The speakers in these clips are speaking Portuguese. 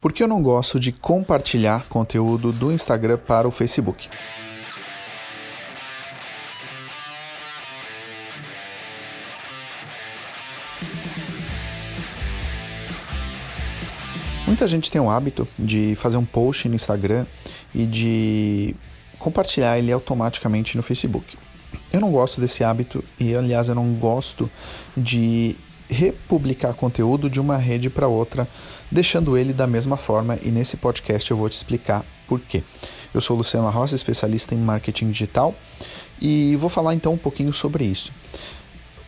Por que eu não gosto de compartilhar conteúdo do Instagram para o Facebook? Muita gente tem o hábito de fazer um post no Instagram e de compartilhar ele automaticamente no Facebook. Eu não gosto desse hábito e, aliás, eu não gosto de republicar conteúdo de uma rede para outra, deixando ele da mesma forma, e nesse podcast eu vou te explicar por quê. Eu sou Luciano Rosa, especialista em marketing digital, e vou falar então um pouquinho sobre isso.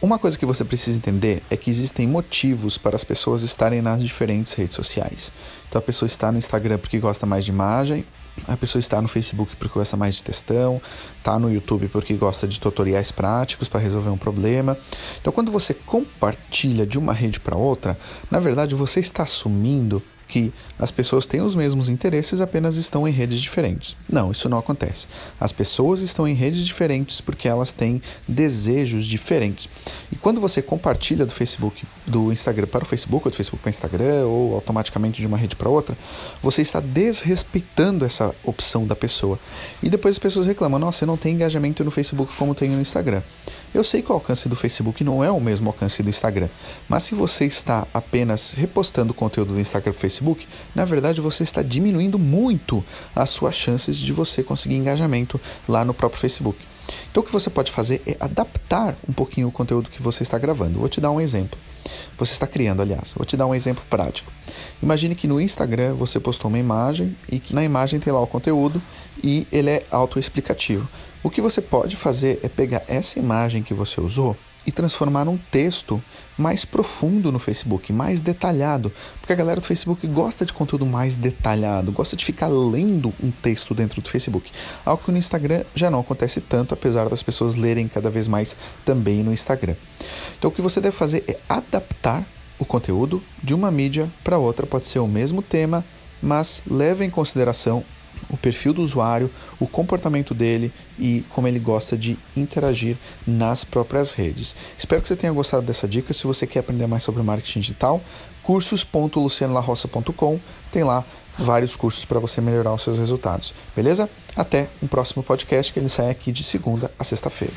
Uma coisa que você precisa entender é que existem motivos para as pessoas estarem nas diferentes redes sociais. Então a pessoa está no Instagram porque gosta mais de imagem, a pessoa está no Facebook porque gosta mais de textão, está no YouTube porque gosta de tutoriais práticos para resolver um problema. Então, quando você compartilha de uma rede para outra, na verdade você está assumindo que as pessoas têm os mesmos interesses, apenas estão em redes diferentes. Não, isso não acontece. As pessoas estão em redes diferentes porque elas têm desejos diferentes. E quando você compartilha do Facebook, do Instagram para o Facebook, ou do Facebook para o Instagram, ou automaticamente de uma rede para outra, você está desrespeitando essa opção da pessoa. E depois as pessoas reclamam: nossa, eu não tenho engajamento no Facebook como tenho no Instagram. Eu sei que o alcance do Facebook não é o mesmo alcance do Instagram, mas se você está apenas repostando conteúdo do Instagram para o Facebook, na verdade você está diminuindo muito as suas chances de você conseguir engajamento lá no próprio Facebook. Então o que você pode fazer é adaptar um pouquinho o conteúdo que você está gravando. Vou te dar um exemplo. Você está criando, aliás. Vou te dar um exemplo prático. Imagine que no Instagram você postou uma imagem e que na imagem tem lá o conteúdo e ele é autoexplicativo. O que você pode fazer é pegar essa imagem que você usou e transformar num texto mais profundo no Facebook, mais detalhado, porque a galera do Facebook gosta de conteúdo mais detalhado, gosta de ficar lendo um texto dentro do Facebook, algo que no Instagram já não acontece tanto, apesar das pessoas lerem cada vez mais também no Instagram. Então o que você deve fazer é adaptar o conteúdo de uma mídia para outra, pode ser o mesmo tema, mas leve em consideração o perfil do usuário, o comportamento dele e como ele gosta de interagir nas próprias redes. Espero que você tenha gostado dessa dica. Se você quer aprender mais sobre marketing digital, cursos.lucianolarroça.com tem lá vários cursos para você melhorar os seus resultados. Beleza? Até um próximo podcast que ele sai aqui de segunda a sexta-feira.